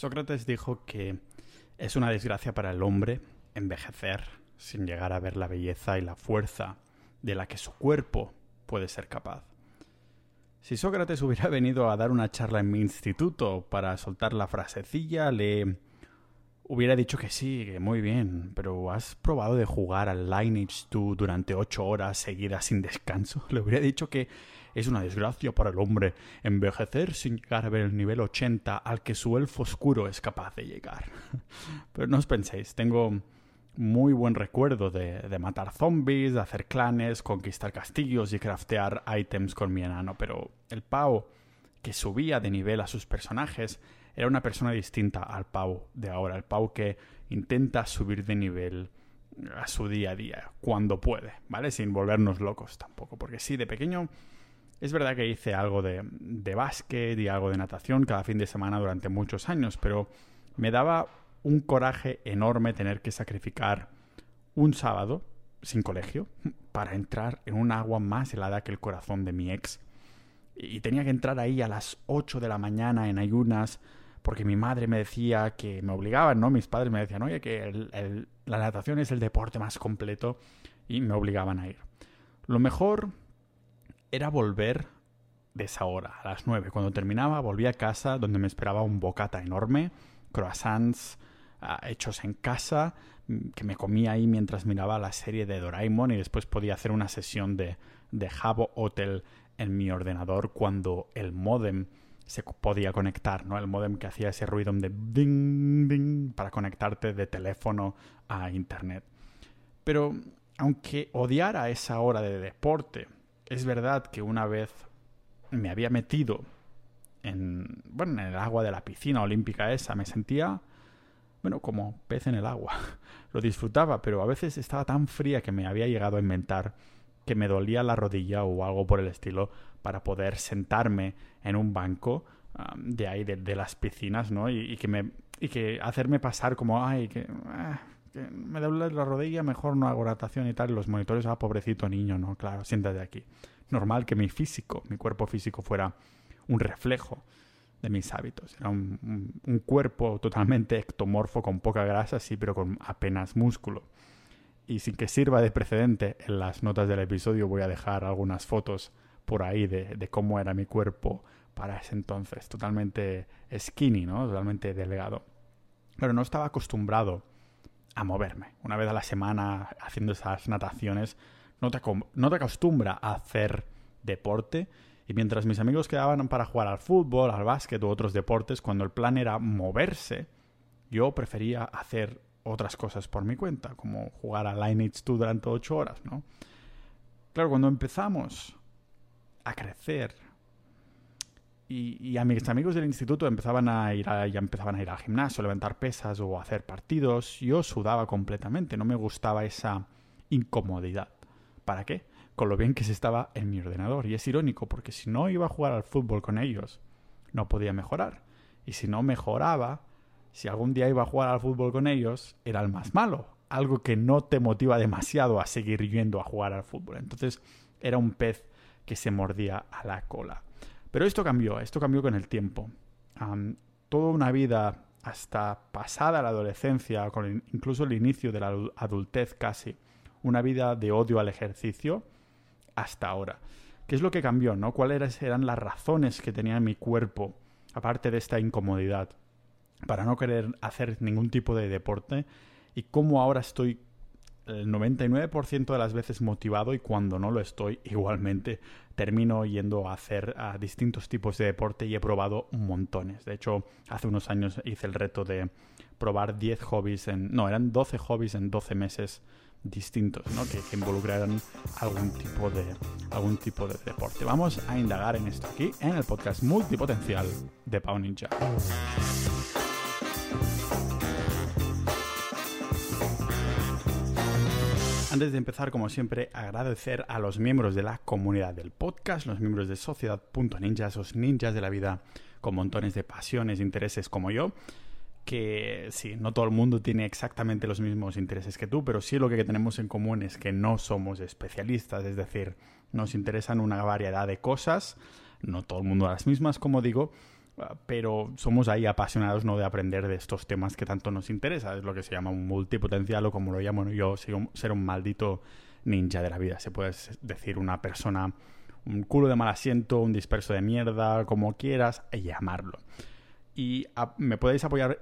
Sócrates dijo que es una desgracia para el hombre envejecer sin llegar a ver la belleza y la fuerza de la que su cuerpo puede ser capaz. Si Sócrates hubiera venido a dar una charla en mi instituto para soltar la frasecilla, le hubiera dicho que sí, que muy bien, pero ¿has probado de jugar al Lineage 2 durante ocho horas seguidas sin descanso? Le hubiera dicho que es una desgracia para el hombre envejecer sin llegar a ver el nivel 80 al que su elfo oscuro es capaz de llegar. Pero no os penséis, tengo muy buen recuerdo de, de, matar zombies, de hacer clanes, conquistar castillos y craftear ítems con mi enano, pero el Pau, que subía de nivel a sus personajes, era una persona distinta al Pau de ahora, el Pau que intenta subir de nivel a su día a día, cuando puede, ¿vale? Sin volvernos locos tampoco, porque sí, de pequeño es verdad que hice algo de, de básquet y algo de natación cada fin de semana durante muchos años, pero me daba un coraje enorme tener que sacrificar un sábado sin colegio para entrar en un agua más helada que el corazón de mi ex. Y tenía que entrar ahí a las 8 de la mañana en ayunas porque mi madre me decía que me obligaban, ¿no? Mis padres me decían, oye, que la natación es el deporte más completo y me obligaban a ir. Lo mejor era volver de esa hora, a las 9. Cuando terminaba, volví a casa donde me esperaba un bocata enorme, croissants, hechos en casa mm, que me comía ahí mientras miraba la serie de Doraemon y después podía hacer una sesión de, de Jabo Hotel en mi ordenador cuando el modem se podía conectar, ¿no? El modem que hacía ese ruido de ding ding para conectarte de teléfono a internet. Pero aunque odiara esa hora de deporte, es verdad que una vez me había metido en, bueno, en el agua de la piscina olímpica esa, me sentía bueno, como pez en el agua. Lo disfrutaba, pero a veces estaba tan fría que me había llegado a inventar que me dolía la rodilla o algo por el estilo para poder sentarme en un banco de ahí, de, las piscinas, ¿no? Y, que me, y que hacerme pasar como, ay, que, ah, me duele la rodilla, mejor no hago natación y tal. Los monitores, ah, pobrecito niño, ¿no? Claro, siéntate aquí. Normal que mi físico, mi cuerpo físico fuera un reflejo de mis hábitos. Era un, cuerpo totalmente ectomorfo, con poca grasa, sí, pero con apenas músculo. Y sin que sirva de precedente, en las notas del episodio voy a dejar algunas fotos por ahí de, cómo era mi cuerpo para ese entonces. Totalmente skinny, ¿no? Totalmente delgado. Pero no estaba acostumbrado a moverme. Una vez a la semana haciendo esas nataciones, no te, no te acostumbra a hacer deporte y mientras mis amigos quedaban para jugar al fútbol, al básquet u otros deportes, cuando el plan era moverse, yo prefería hacer otras cosas por mi cuenta, como jugar a Lineage 2 durante 8 horas, ¿no? Claro, cuando empezamos a crecer y, a mis amigos del instituto empezaban a ir ya empezaban a ir al gimnasio, a levantar pesas o a hacer partidos, yo sudaba completamente, no me gustaba esa incomodidad. ¿Para qué? con lo bien que se estaba en mi ordenador. Y es irónico porque si no iba a jugar al fútbol con ellos, no podía mejorar. Y si no mejoraba, si algún día iba a jugar al fútbol con ellos, era el más malo. Algo que no te motiva demasiado a seguir yendo a jugar al fútbol. Entonces era un pez que se mordía a la cola. Pero esto cambió, esto cambió con el tiempo. toda una vida hasta pasada la adolescencia, con incluso el inicio de la adultez casi, una vida de odio al ejercicio, hasta ahora. ¿Qué es lo que cambió, no? ¿Cuáles eran las razones que tenía mi cuerpo, aparte de esta incomodidad, para no querer hacer ningún tipo de deporte? ¿Y cómo ahora estoy el 99% de las veces motivado y cuando no lo estoy, igualmente termino yendo a hacer distintos tipos de deporte y he probado montones. De hecho, hace unos años hice el reto de probar 10 hobbies en... No, eran 12 hobbies en 12 meses distintos, ¿no? que, que, involucraran algún tipo, de, algún tipo de deporte. Vamos a indagar en esto aquí, en el podcast multipotencial de Pau Ninja. Antes de empezar, como siempre, agradecer a los miembros de la comunidad del podcast, los miembros de Sociedad.ninja, esos ninjas de la vida con montones de pasiones e intereses como yo, que sí, no todo el mundo tiene exactamente los mismos intereses que tú, pero sí lo que tenemos en común es que no somos especialistas, es decir, nos interesan una variedad de cosas, no todo el mundo las mismas, como digo, pero somos ahí apasionados no de aprender de estos temas que tanto nos interesa. Es lo que se llama un multipotencial o como lo llamo yo, ser un maldito ninja de la vida. Se puede decir una persona, un culo de mal asiento, un disperso de mierda, como quieras llamarlo. Y me podéis apoyar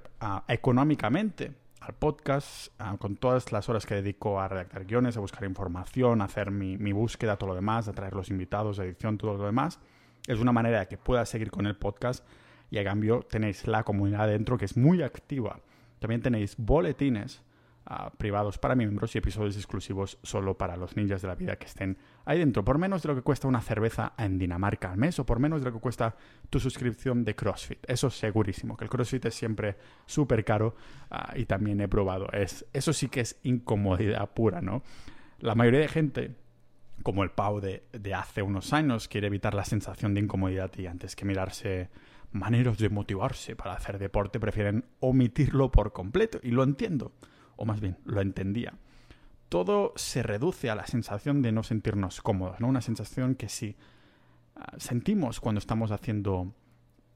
económicamente al podcast, con todas las horas que dedico a redactar guiones, a buscar información, a hacer mi, mi, búsqueda, todo lo demás, a traer los invitados, edición, todo lo demás. Es una manera de que pueda seguir con el podcast y a cambio tenéis la comunidad dentro que es muy activa. También tenéis boletines privados para miembros y episodios exclusivos solo para los ninjas de la vida que estén ahí dentro. Por menos de lo que cuesta una cerveza en Dinamarca al mes o por menos de lo que cuesta tu suscripción de CrossFit. Eso segurísimo, que el CrossFit es siempre súper caro ah, y también he probado. Es, eso sí que es incomodidad pura, ¿no? La mayoría de gente como el Pau de, de, hace unos años, quiere evitar la sensación de incomodidad y antes que mirarse maneras de motivarse para hacer deporte, prefieren omitirlo por completo. Y lo entiendo o más bien lo entendía. Todo se reduce a la sensación de no sentirnos cómodos, ¿no? Una sensación que sí ah, sentimos cuando estamos haciendo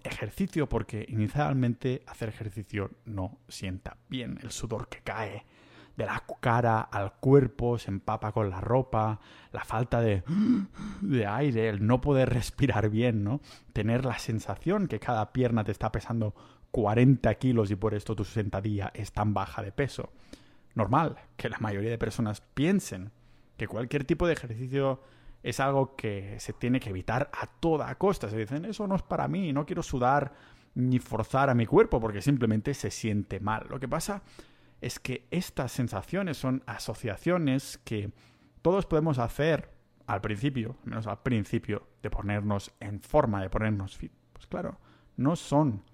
ejercicio, porque inicialmente hacer ejercicio no sienta bien. El sudor que cae de la cara al cuerpo, se empapa con la ropa, la falta de, de aire, el no poder respirar bien, ¿no? Tener la sensación que cada pierna te está pesando 40 kilos y por esto tu sentadilla es tan baja de peso. Normal que la mayoría de personas piensen que cualquier tipo de ejercicio es algo que se tiene que evitar a toda costa. Se dicen, eso no es para mí, no quiero sudar ni forzar a mi cuerpo porque simplemente se siente mal. Lo que pasa es que estas sensaciones son asociaciones que todos podemos hacer al principio, al menos al principio, de ponernos en forma, de ponernos fit. Pues claro, no son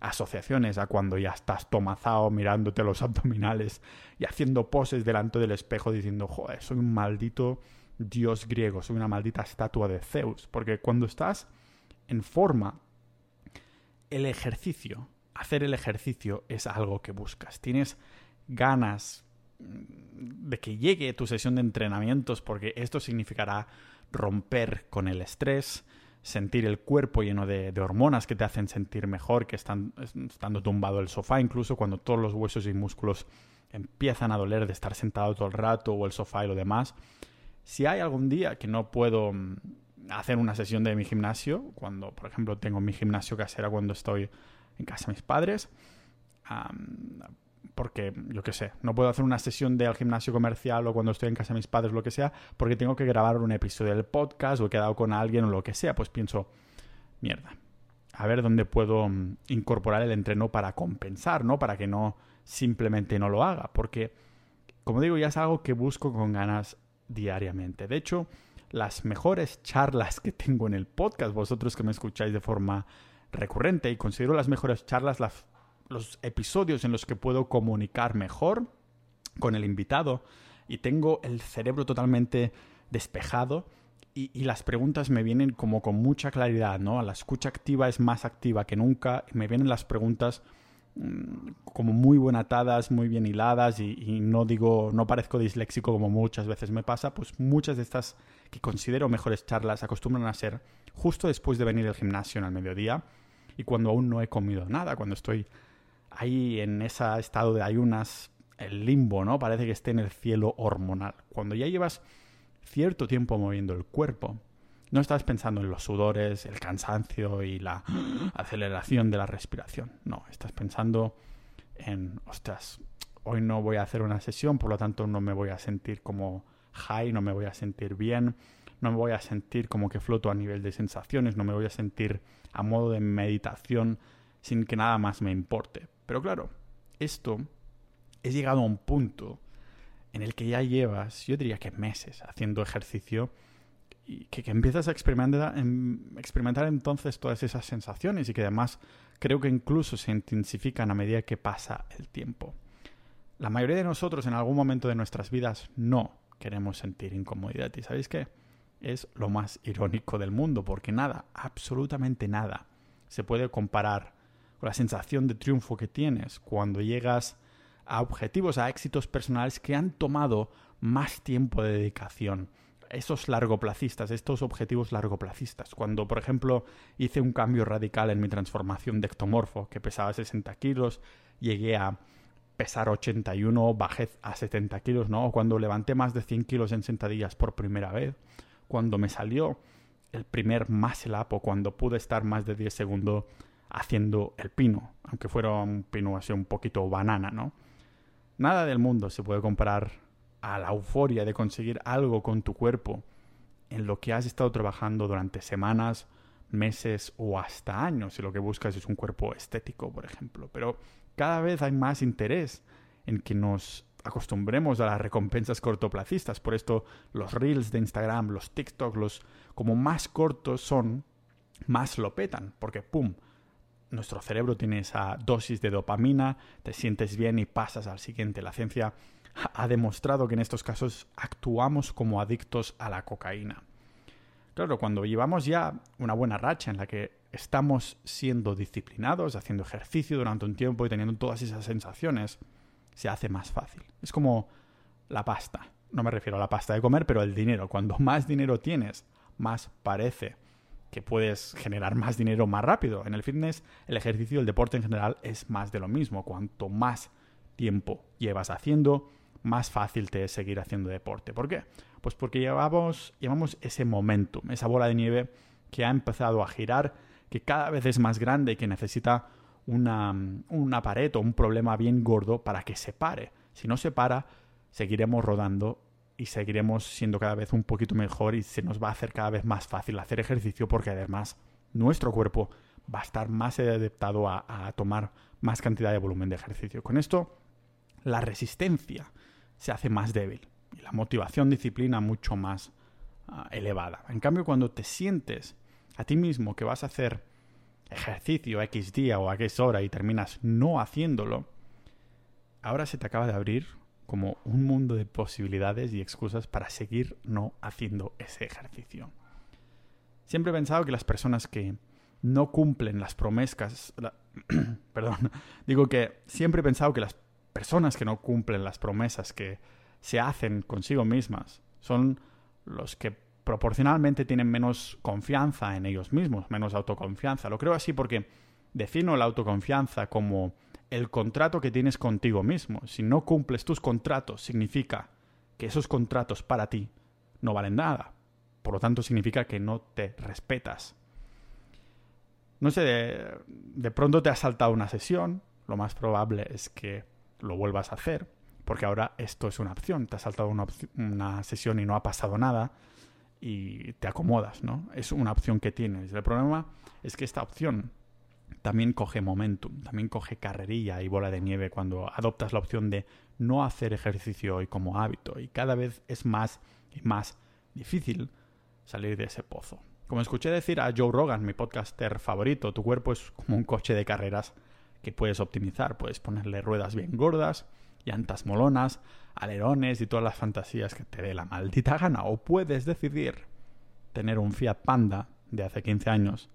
asociaciones a cuando ya estás tomazado mirándote los abdominales y haciendo poses delante del espejo diciendo, joder, soy un maldito dios griego, soy una maldita estatua de Zeus. Porque cuando estás en forma, el ejercicio, hacer el ejercicio es algo que buscas. Tienes ganas mm, de que llegue tu sesión de entrenamientos porque esto significará romper con el estrés, sentir el cuerpo lleno de, hormonas que te hacen sentir mejor que están, estando tumbado el sofá, incluso cuando todos los huesos y músculos empiezan a doler de estar sentado todo el rato o el sofá y lo demás. Si hay algún día que no puedo mm, hacer una sesión de mi gimnasio, cuando por ejemplo tengo mi gimnasio casera cuando estoy en casa de mis padres, porque, yo qué sé, no puedo hacer una sesión de al gimnasio comercial o cuando estoy en casa de mis padres, lo que sea, porque tengo que grabar un episodio del podcast o he quedado con alguien o lo que sea, pues pienso, mierda, a ver dónde puedo mm, incorporar el entreno para compensar, ¿no? Para que no simplemente no lo haga, porque, como digo, ya es algo que busco con ganas diariamente. De hecho, las mejores charlas que tengo en el podcast, vosotros que me escucháis de forma recurrente, y considero las mejores charlas las los episodios en los que puedo comunicar mejor con el invitado y tengo el cerebro totalmente despejado y, las preguntas me vienen como con mucha claridad, ¿no? La escucha activa es más activa que nunca y me vienen las preguntas mm, como muy bien atadas, muy bien hiladas y, y, no digo, no parezco disléxico como muchas veces me pasa, pues muchas de estas que considero mejores charlas acostumbran a ser justo después de venir del gimnasio en el mediodía y cuando aún no he comido nada, cuando estoy ahí en ese estado de ayunas, el limbo, ¿no? Parece que esté en el cielo hormonal. Cuando ya llevas cierto tiempo moviendo el cuerpo, no estás pensando en los sudores, el cansancio y la aceleración de la respiración. No, estás pensando en, ostras, hoy no voy a hacer una sesión, por lo tanto no me voy a sentir como high, no me voy a sentir bien, no me voy a sentir como que floto a nivel de sensaciones, no me voy a sentir a modo de meditación sin que nada más me importe. Pero claro, esto es llegado a un punto en el que ya llevas, yo diría que meses haciendo ejercicio y que, empiezas a experimentar, em, experimentar entonces todas esas sensaciones y que además creo que incluso se intensifican a medida que pasa el tiempo. La mayoría de nosotros en algún momento de nuestras vidas no queremos sentir incomodidad y ¿sabéis qué? Es lo más irónico del mundo porque nada, absolutamente nada, se puede comparar la sensación de triunfo que tienes cuando llegas a objetivos, a éxitos personales que han tomado más tiempo de dedicación, esos largoplacistas, estos objetivos largoplacistas. Cuando, por ejemplo, hice un cambio radical en mi transformación de ectomorfo, que pesaba 60 kilos, llegué a pesar 81, bajé a 70 kilos, ¿no? Cuando levanté más de 100 kilos en sentadillas por primera vez, cuando me salió el primer muscle up o cuando pude estar más de 10 segundos haciendo el pino, aunque fuera un pino así un poquito banana, ¿no? Nada del mundo se puede comparar a la euforia de conseguir algo con tu cuerpo en lo que has estado trabajando durante semanas, meses o hasta años, si lo que buscas es un cuerpo estético, por ejemplo. Pero cada vez hay más interés en que nos acostumbremos a las recompensas cortoplacistas. Por esto los reels de Instagram, los TikTok, los como más cortos son, más lo petan, porque ¡pum! Nuestro cerebro tiene esa dosis de dopamina, te sientes bien y pasas al siguiente. La ciencia ha demostrado que en estos casos actuamos como adictos a la cocaína. Claro, cuando llevamos ya una buena racha en la que estamos siendo disciplinados, haciendo ejercicio durante un tiempo y teniendo todas esas sensaciones, se hace más fácil. Es como la pasta. No me refiero a la pasta de comer, pero el dinero. Cuando más dinero tienes, más parece que puedes generar más dinero más rápido. En el fitness, el ejercicio, el deporte en general es más de lo mismo. Cuanto más tiempo llevas haciendo, más fácil te es seguir haciendo deporte. ¿Por qué? Pues porque llevamos, llevamos ese momentum, esa bola de nieve que ha empezado a girar, que cada vez es más grande y que necesita una, una pared o un problema bien gordo para que se pare. Si no se para, seguiremos rodando y seguiremos siendo cada vez un poquito mejor y se nos va a hacer cada vez más fácil hacer ejercicio porque además nuestro cuerpo va a estar más adaptado a, tomar más cantidad de volumen de ejercicio. Con esto, la resistencia se hace más débil y la motivación, disciplina mucho más ah, elevada. En cambio, cuando te sientes a ti mismo que vas a hacer ejercicio X día o a X hora y terminas no haciéndolo, ahora se te acaba de abrir como un mundo de posibilidades y excusas para seguir no haciendo ese ejercicio. Siempre he pensado que las personas que no cumplen las promesas, perdón, digo que siempre he pensado que las personas que no cumplen las promesas que se hacen consigo mismas son los que proporcionalmente tienen menos confianza en ellos mismos, menos autoconfianza. Lo creo así porque defino la autoconfianza como el contrato que tienes contigo mismo. Si no cumples tus contratos, significa que esos contratos para ti no valen nada. Por lo tanto, significa que no te respetas. No sé, de, pronto te has saltado una sesión. Lo más probable es que lo vuelvas a hacer, porque ahora esto es una opción. Te ha saltado una, sesión y no ha pasado nada y te acomodas, ¿no? Es una opción que tienes. El problema es que esta opción también coge momentum, también coge carrerilla y bola de nieve cuando adoptas la opción de no hacer ejercicio hoy como hábito y cada vez es más y más difícil salir de ese pozo. Como escuché decir a Joe Rogan, mi podcaster favorito, tu cuerpo es como un coche de carreras que puedes optimizar. Puedes ponerle ruedas bien gordas, llantas molonas, alerones y todas las fantasías que te dé la maldita gana. O puedes decidir tener un Fiat Panda de hace 15 años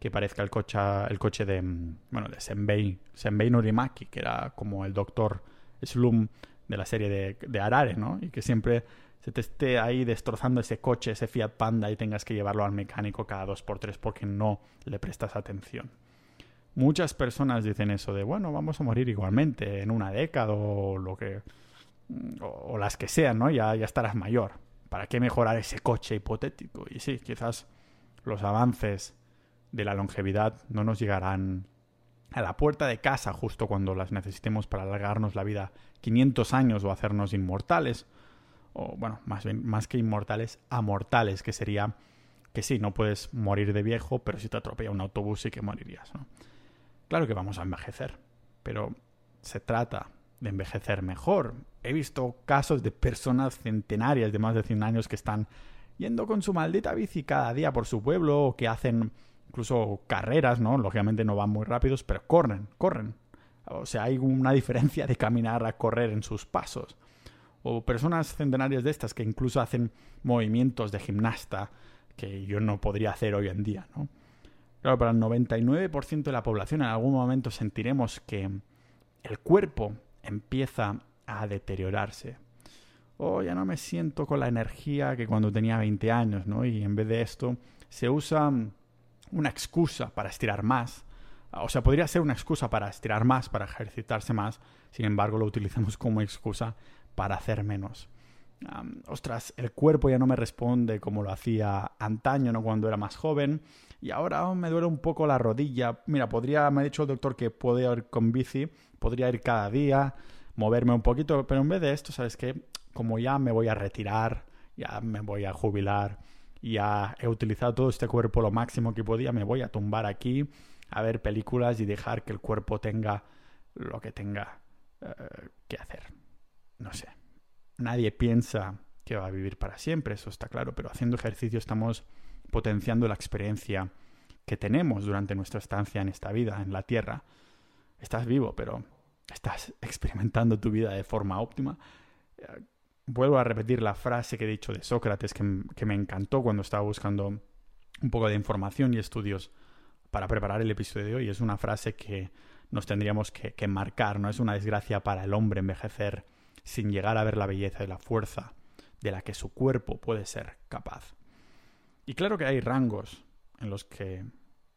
que parezca el coche, el coche de, mm, bueno, de Senbei, Senbei Norimaki, que era como el doctor Slum de la serie de, de Arare, ¿no? Y que siempre se te esté ahí destrozando ese coche, ese Fiat Panda y tengas que llevarlo al mecánico cada dos por tres porque no le prestas atención. Muchas personas dicen eso de, bueno, vamos a morir igualmente en una década o lo que... o, las que sean, ¿no? Ya, ya estarás mayor. ¿Para qué mejorar ese coche hipotético? Y sí, quizás los avances de la longevidad no nos llegarán a la puerta de casa justo cuando las necesitemos para alargarnos la vida 500 años o hacernos inmortales. O bueno, más bien, más que inmortales, amortales, que sería que sí, no puedes morir de viejo, pero si te atropella un autobús sí que morirías, ¿no? Claro que vamos a envejecer, pero se trata de envejecer mejor. He visto casos de personas centenarias de más de 100 años que están yendo con su maldita bici cada día por su pueblo o que hacen incluso carreras, ¿no? Lógicamente no van muy rápidos, pero corren, corren. O sea, hay una diferencia de caminar a correr en sus pasos. O personas centenarias de estas que incluso hacen movimientos de gimnasta que yo no podría hacer hoy en día, ¿no? Claro, para el 99% de la población en algún momento sentiremos que el cuerpo empieza a deteriorarse. oh, ya no me siento con la energía que cuando tenía 20 años, ¿no? Y en vez de esto, se usa una excusa para estirar más. O sea, podría ser una excusa para estirar más, para ejercitarse más, sin embargo lo utilizamos como excusa para hacer menos. ostras, el cuerpo ya no me responde como lo hacía antaño, ¿no? Cuando era más joven. Y ahora me duele un poco la rodilla. Mira, podría, me ha dicho el doctor que puedo ir con bici, podría ir cada día, moverme un poquito, pero en vez de esto, ¿sabes qué? Como ya me voy a retirar, ya me voy a jubilar, ya he utilizado todo este cuerpo lo máximo que podía, me voy a tumbar aquí a ver películas y dejar que el cuerpo tenga lo que tenga eh, que hacer. No sé. Nadie piensa que va a vivir para siempre, eso está claro, pero haciendo ejercicio estamos potenciando la experiencia que tenemos durante nuestra estancia en esta vida, en la Tierra. Estás vivo, pero estás experimentando tu vida de forma óptima. Vuelvo a repetir la frase que he dicho de Sócrates, que, me encantó cuando estaba buscando un poco de información y estudios para preparar el episodio de hoy. Es una frase que nos tendríamos que, que, marcar, ¿no? Es una desgracia para el hombre envejecer sin llegar a ver la belleza y la fuerza de la que su cuerpo puede ser capaz. Y claro que hay rangos en los que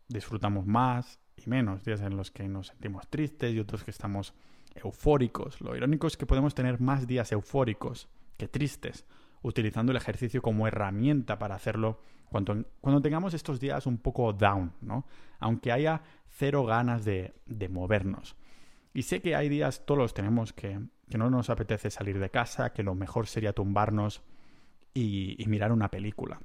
disfrutamos más y menos, días en los que nos sentimos tristes y otros que estamos eufóricos. Lo irónico es que podemos tener más días eufóricos que tristes, utilizando el ejercicio como herramienta para hacerlo cuando, cuando tengamos estos días un poco down, ¿no? Aunque haya cero ganas de, de movernos. Y sé que hay días, todos los tenemos, que, que, no nos apetece salir de casa, que lo mejor sería tumbarnos y, y mirar una película.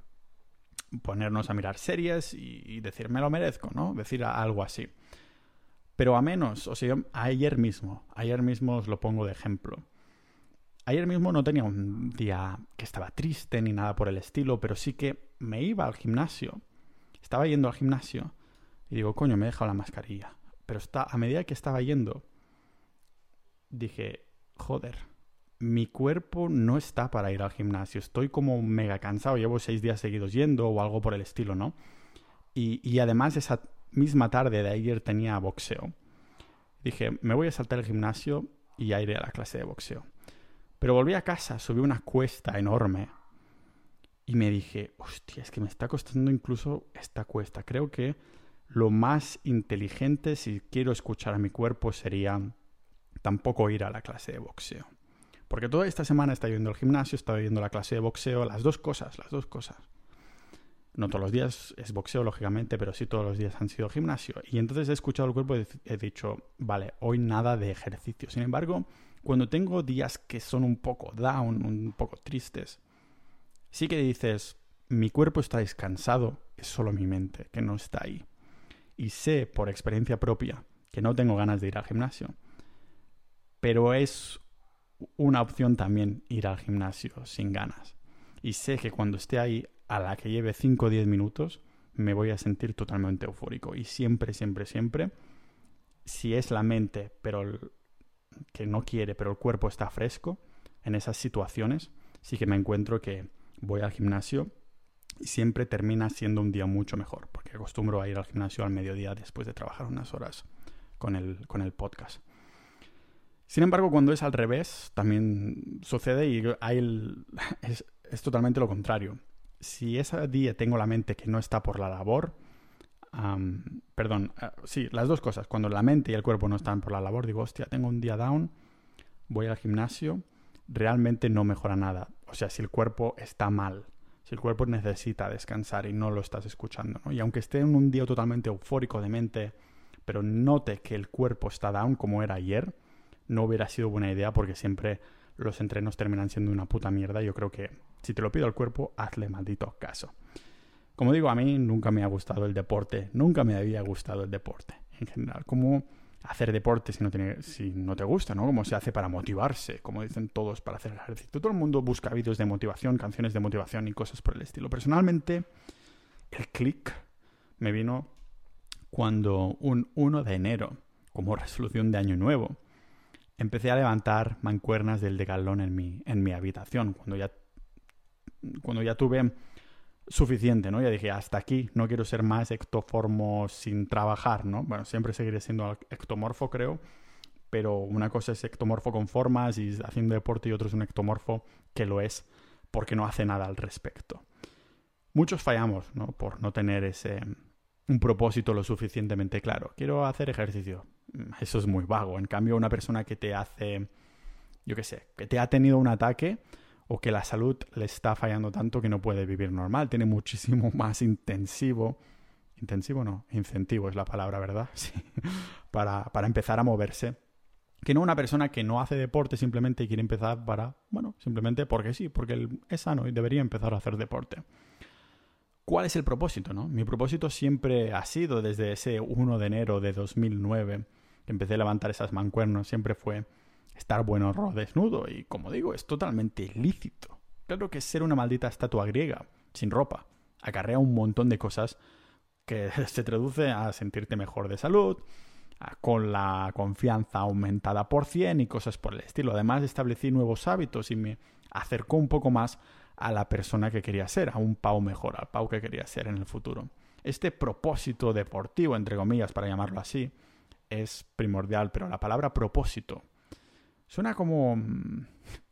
Ponernos a mirar series y, y, decir, me lo merezco, ¿no? Decir algo así. Pero a menos, o sea, ayer mismo, ayer mismo os lo pongo de ejemplo. Ayer mismo no tenía un día que estaba triste ni nada por el estilo, pero sí que me iba al gimnasio. Estaba yendo al gimnasio y digo, coño, me he dejado la mascarilla. Pero a medida que estaba yendo, dije, joder, mi cuerpo no está para ir al gimnasio. Estoy como mega cansado, llevo seis días seguidos yendo o algo por el estilo, ¿no? Y, y además esa misma tarde de ayer tenía boxeo. Dije, me voy a saltar el gimnasio y ya iré a la clase de boxeo. Pero volví a casa, subí una cuesta enorme y me dije, hostia, es que me está costando incluso esta cuesta. Creo que lo más inteligente si quiero escuchar a mi cuerpo sería tampoco ir a la clase de boxeo. Porque toda esta semana estado yendo al gimnasio, he estado yendo a la clase de boxeo, las dos cosas, las dos cosas. No todos los días es boxeo, lógicamente, pero sí todos los días han sido gimnasio. Y entonces he escuchado el cuerpo y he dicho, vale, hoy nada de ejercicio. Sin embargo, cuando tengo días que son un poco down, un poco tristes, sí que dices, mi cuerpo está descansado, es solo mi mente, que no está ahí. Y sé por experiencia propia que no tengo ganas de ir al gimnasio. Pero es una opción también ir al gimnasio sin ganas. Y sé que cuando esté ahí, a la que lleve 5 o 10 minutos, me voy a sentir totalmente eufórico. Y siempre, siempre, siempre, si es la mente, pero que no quiere, pero el cuerpo está fresco, en esas situaciones sí que me encuentro que voy al gimnasio y siempre termina siendo un día mucho mejor, porque acostumbro a ir al gimnasio al mediodía después de trabajar unas horas con el, con el podcast. Sin embargo, cuando es al revés, también sucede y hay es, es, totalmente lo contrario. Si ese día tengo la mente que no está por la labor, perdón, uh, sí, las dos cosas. Cuando la mente y el cuerpo no están por la labor, digo, hostia, tengo un día down, voy al gimnasio, realmente no mejora nada. O sea, si el cuerpo está mal, si el cuerpo necesita descansar y no lo estás escuchando. Y aunque esté en un día totalmente eufórico de mente, pero note que el cuerpo está down como era ayer, no hubiera sido buena idea porque siempre los entrenos terminan siendo una puta mierda. Yo creo que si te lo pido al cuerpo, hazle maldito caso. Como digo, a mí nunca me ha gustado el deporte, nunca me había gustado el deporte en general. ¿Cómo hacer deporte si no, te gusta, ¿no? ¿Cómo se hace para motivarse? Como dicen todos para hacer ejercicio. Todo el mundo busca vídeos de motivación, canciones de motivación y cosas por el estilo. Personalmente, el click me vino cuando un 1 de enero, como resolución de año nuevo, empecé a levantar mancuernas del decalón en mi, en mi habitación. Cuando ya, cuando ya tuve suficiente, ¿no? Ya dije, hasta aquí, no quiero ser más ectoformo sin trabajar, ¿no? Bueno, siempre seguiré siendo ectomorfo, creo, pero una cosa es ectomorfo con formas y haciendo deporte y otro es un ectomorfo que lo es porque no hace nada al respecto. Muchos fallamos, ¿no? Por no tener ese un propósito lo suficientemente claro. Quiero hacer ejercicio. Mm, eso es muy vago. En cambio, una persona que te hace, yo qué sé, que te ha tenido un ataque o que la salud le está fallando tanto que no puede vivir normal, tiene muchísimo más intensivo, intensivo no, incentivo es la palabra, ¿verdad? Sí, para, para empezar a moverse que no una persona que no hace deporte simplemente quiere empezar para, bueno, simplemente porque sí, porque es sano y debería empezar a hacer deporte. ¿Cuál es el propósito, no? Mi propósito siempre ha sido desde ese 1 de enero de 2009 que empecé a levantar esas mancuernos, siempre fue estar bueno desnudo y como digo, es totalmente ilícito. Claro que ser una maldita estatua griega, sin ropa, acarrea un montón de cosas que se traduce a sentirte mejor de salud, con la confianza aumentada por 100 y cosas por el estilo. Además, establecí nuevos hábitos y me acercó un poco más a la persona que quería ser, a un Pau mejor, al Pau que quería ser en el futuro. Este propósito deportivo, entre comillas, para llamarlo así, es primordial, pero la palabra propósito suena como,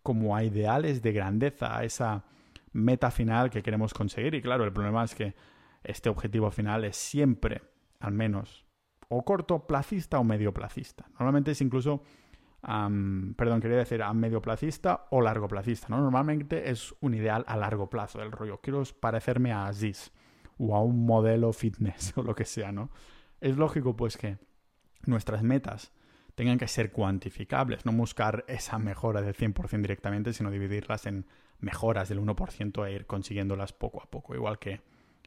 como a ideales de grandeza, a esa meta final que queremos conseguir. Y claro, el problema es que este objetivo final es siempre, al menos o cortoplacista o medioplacista. Normalmente es incluso, perdón, quería decir a medioplacista o largoplacista. ¿no? Normalmente es un ideal a largo plazo del rollo. Quiero parecerme a Aziz o a un modelo fitness o lo que sea, ¿no? Es lógico pues que nuestras metas tengan que ser cuantificables, no buscar esa mejora del 100% directamente, sino dividirlas en mejoras del 1% e ir consiguiéndolas poco a poco, igual que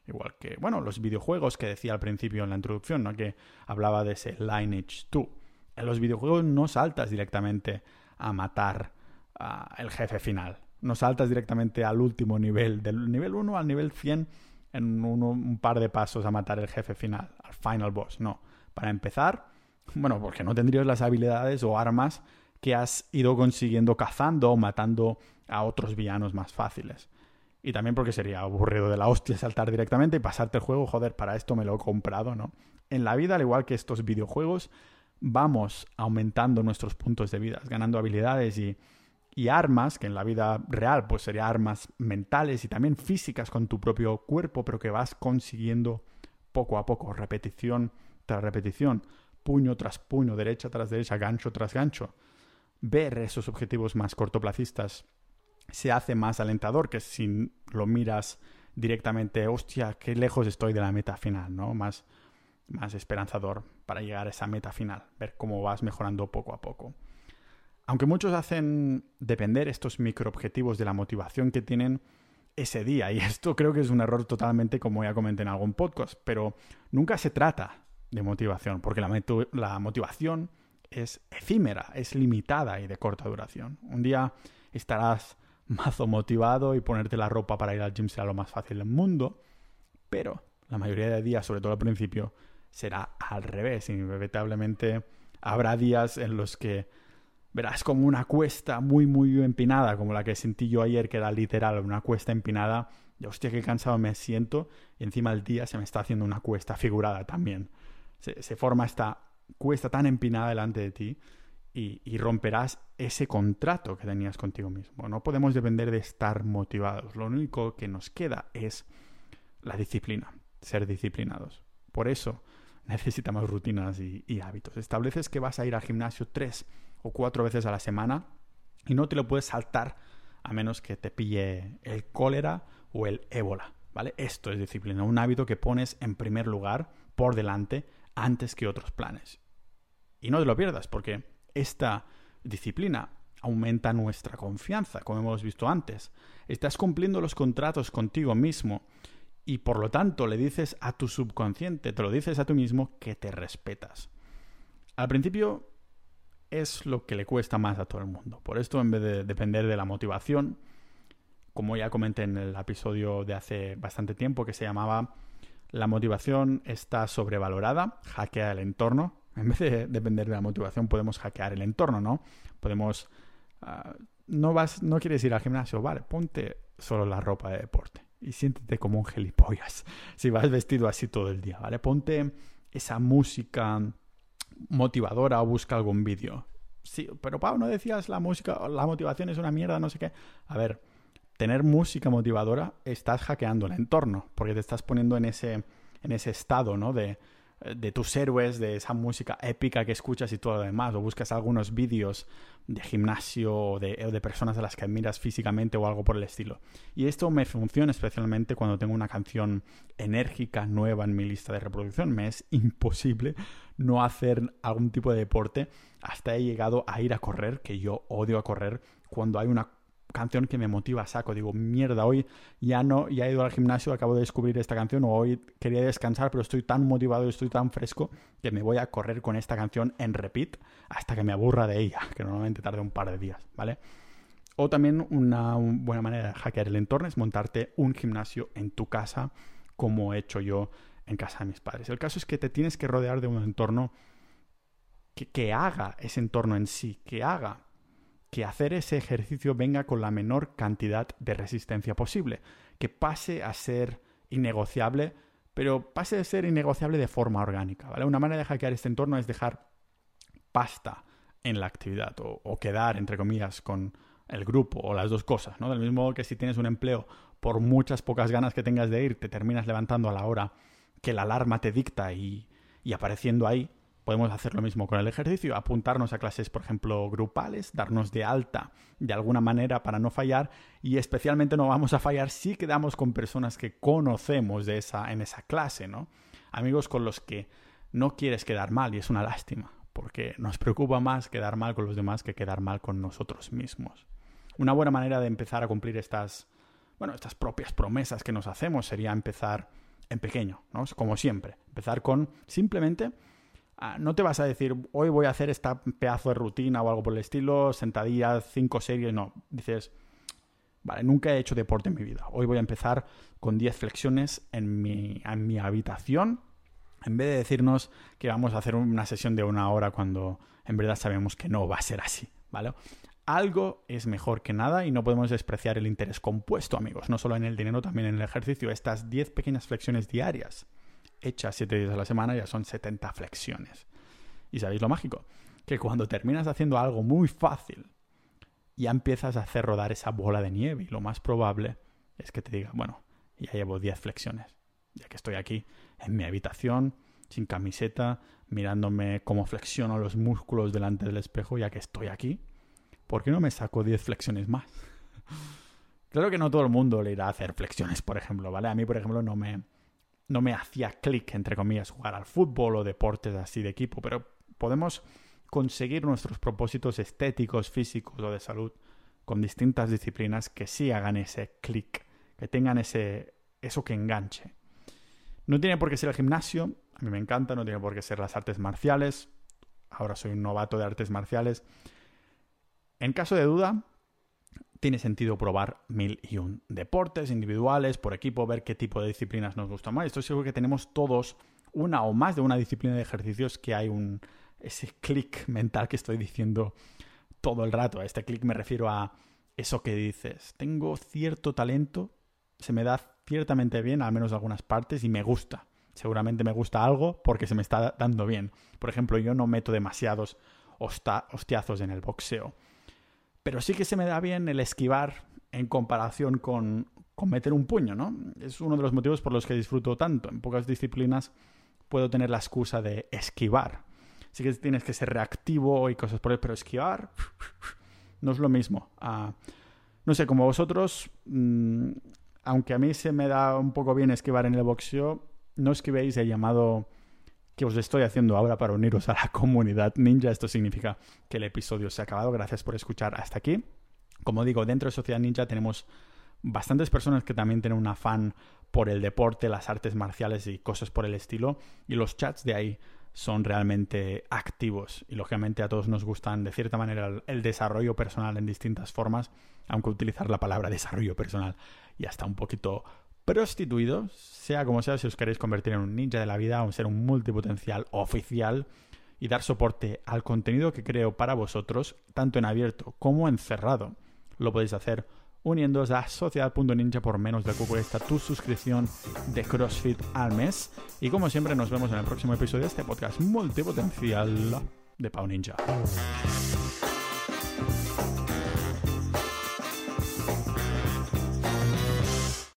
Igual que, bueno, los videojuegos que decía al principio en la introducción, ¿no? Que hablaba de ese Lineage 2. En los videojuegos no saltas directamente a matar al jefe final. No saltas directamente al último nivel, del nivel 1 al nivel 100 en un par de pasos a matar el jefe final, al final boss. No. Para empezar, bueno, porque no tendrías las habilidades o armas que has ido consiguiendo cazando o matando a otros villanos más fáciles. Y también porque sería aburrido de la hostia saltar directamente y pasarte el juego, joder, para esto me lo he comprado, ¿no? En la vida, al igual que estos videojuegos, vamos aumentando nuestros puntos de vida, ganando habilidades y, y armas, que en la vida real pues serían armas mentales y también físicas con tu propio cuerpo, pero que vas consiguiendo poco a poco, repetición tras repetición, puño tras puño, derecha tras derecha, gancho tras gancho. Ver esos objetivos más cortoplacistas se hace más alentador que si lo miras directamente, hostia, qué lejos estoy de la meta final, ¿no? Más, más esperanzador para llegar a esa meta final, ver cómo vas mejorando poco a poco. Aunque muchos hacen depender estos microobjetivos de la motivación que tienen ese día, y esto creo que es un error totalmente como ya comenté en algún podcast, pero nunca se trata de motivación, porque la, la motivación es efímera, es limitada y de corta duración. Un día estarás mazo motivado y ponerte la ropa para ir al gym será lo más fácil del mundo, pero la mayoría de días, sobre todo al principio, será al revés. Inevitablemente habrá días en los que verás como una cuesta muy, muy empinada, como la que sentí yo ayer, que era literal una cuesta empinada. Y hostia, qué cansado me siento. Y encima el día se me está haciendo una cuesta figurada también. Se, forma esta cuesta tan empinada delante de ti y, romperás ese contrato que tenías contigo mismo. No podemos depender de estar motivados. Lo único que nos queda es la disciplina, ser disciplinados. Por eso necesitamos rutinas y, y, hábitos. Estableces que vas a ir al gimnasio tres o cuatro veces a la semana y no te lo puedes saltar a menos que te pille el cólera o el ébola. ¿Vale? Esto es disciplina, un hábito que pones en primer lugar, por delante, antes que otros planes. Y no te lo pierdas, porque esta disciplina aumenta nuestra confianza, como hemos visto antes. Estás cumpliendo los contratos contigo mismo y por lo tanto le dices a tu subconsciente, te lo dices a tú mismo que te respetas. Al principio es lo que le cuesta más a todo el mundo. Por esto, en vez de depender de la motivación, como ya comenté en el episodio de hace bastante tiempo que se llamaba La motivación está sobrevalorada, hackea el entorno, en vez de depender de la motivación, podemos hackear el entorno, ¿no? Podemos... Ah, no, vas, no quieres ir al gimnasio, vale, ponte solo la ropa de deporte y siéntete como un gilipollas si vas vestido así todo el día, ¿vale? Ponte esa música motivadora o busca algún vídeo sí, pero Pau, no decías la música, la motivación es una mierda, no sé qué. A ver, tener música motivadora, estás hackeando el entorno, porque te estás poniendo en ese, en ese estado, ¿no? De, de tus héroes, de esa música épica que escuchas y todo lo demás, o buscas algunos vídeos de gimnasio o de, de, personas a las que admiras físicamente o algo por el estilo. Y esto me funciona especialmente cuando tengo una canción enérgica nueva en mi lista de reproducción. Me es imposible no hacer algún tipo de deporte. Hasta he llegado a ir a correr, que yo odio a correr, cuando hay una canción que me motiva saco. Digo, mierda, hoy ya no, ya he ido al gimnasio, acabo de descubrir esta canción, o hoy quería descansar, pero estoy tan motivado y estoy tan fresco que me voy a correr con esta canción en repeat hasta que me aburra de ella, que normalmente tarda un par de días, ¿vale? O también una buena manera de hackear el entorno es montarte un gimnasio en tu casa, como he hecho yo en casa de mis padres. El caso es que te tienes que rodear de un entorno que, que haga ese entorno en sí, que haga que hacer ese ejercicio venga con la menor cantidad de resistencia posible, que pase a ser innegociable, pero pase a ser innegociable de forma orgánica, ¿vale? Una manera de hackear este entorno es dejar pasta en la actividad o, quedar, entre comillas, con el grupo o las dos cosas, ¿no? Del mismo modo que si tienes un empleo, por muchas pocas ganas que tengas de ir, te terminas levantando a la hora que la alarma te dicta y, y apareciendo ahí, Podemos hacer lo mismo con el ejercicio, apuntarnos a clases, por ejemplo, grupales, darnos de alta de alguna manera para no fallar y especialmente no vamos a fallar si quedamos con personas que conocemos de esa, en esa clase, ¿no? Amigos con los que no quieres quedar mal y es una lástima, porque nos preocupa más quedar mal con los demás que quedar mal con nosotros mismos. Una buena manera de empezar a cumplir estas, bueno, estas propias promesas que nos hacemos sería empezar en pequeño, ¿no? Como siempre, empezar con simplemente no te vas a decir, hoy voy a hacer esta pedazo de rutina o algo por el estilo, sentadillas, cinco series, no. Dices, vale, nunca he hecho deporte en mi vida. Hoy voy a empezar con 10 flexiones en mi, en mi habitación, en vez de decirnos que vamos a hacer una sesión de una hora cuando en verdad sabemos que no va a ser así, ¿vale? Algo es mejor que nada y no podemos despreciar el interés compuesto, amigos, no solo en el dinero, también en el ejercicio. Estas 10 pequeñas flexiones diarias hechas 7 días a la semana ya son 70 flexiones. ¿Y sabéis lo mágico? Que cuando terminas haciendo algo muy fácil, ya empiezas a hacer rodar esa bola de nieve y lo más probable es que te diga, bueno, ya llevo 10 flexiones, ya que estoy aquí en mi habitación, sin camiseta, mirándome cómo flexiono los músculos delante del espejo, ya que estoy aquí, ¿por qué no me saco 10 flexiones más? claro que no todo el mundo le irá a hacer flexiones, por ejemplo, ¿vale? A mí, por ejemplo, no me, no me hacía clic, entre comillas, jugar al fútbol o deportes así de equipo, pero podemos conseguir nuestros propósitos estéticos, físicos o de salud con distintas disciplinas que sí hagan ese clic, que tengan ese eso que enganche. No tiene por qué ser el gimnasio, a mí me encanta, no tiene por qué ser las artes marciales. Ahora soy un novato de artes marciales. En caso de duda, tiene sentido probar mil y un deportes individuales, por equipo, ver qué tipo de disciplinas nos gustan más. Estoy seguro que tenemos todos una o más de una disciplina de ejercicios que hay un ese clic mental que estoy diciendo todo el rato. A este clic me refiero a eso que dices. Tengo cierto talento, se me da ciertamente bien, al menos algunas partes, y me gusta. Seguramente me gusta algo porque se me está dando bien. Por ejemplo, yo no meto demasiados hostiazos en el boxeo pero sí que se me da bien el esquivar en comparación con, con meter un puño, ¿no? Es uno de los motivos por los que disfruto tanto. En pocas disciplinas puedo tener la excusa de esquivar. Sí que tienes que ser reactivo y cosas por el, pero esquivar no es lo mismo. Ah, no sé, como vosotros, mm, aunque a mí se me da un poco bien esquivar en el boxeo, no esquivéis el llamado que os estoy haciendo ahora para uniros a la comunidad ninja. Esto significa que el episodio se ha acabado. Gracias por escuchar hasta aquí. Como digo, dentro de Sociedad Ninja tenemos bastantes personas que también tienen un afán por el deporte, las artes marciales y cosas por el estilo. Y los chats de ahí son realmente activos. Y lógicamente a todos nos gustan de cierta manera el, desarrollo personal en distintas formas, aunque utilizar la palabra desarrollo personal ya está un poquito prostituido, sea como sea, si os queréis convertir en un ninja de la vida o ser un multipotencial oficial y dar soporte al contenido que creo para vosotros, tanto en abierto como en cerrado, lo podéis hacer uniéndoos a sociedad.ninja por menos de que cuesta tu suscripción de CrossFit al mes. Y como siempre, nos vemos en el próximo episodio de este podcast multipotencial de Pau Ninja.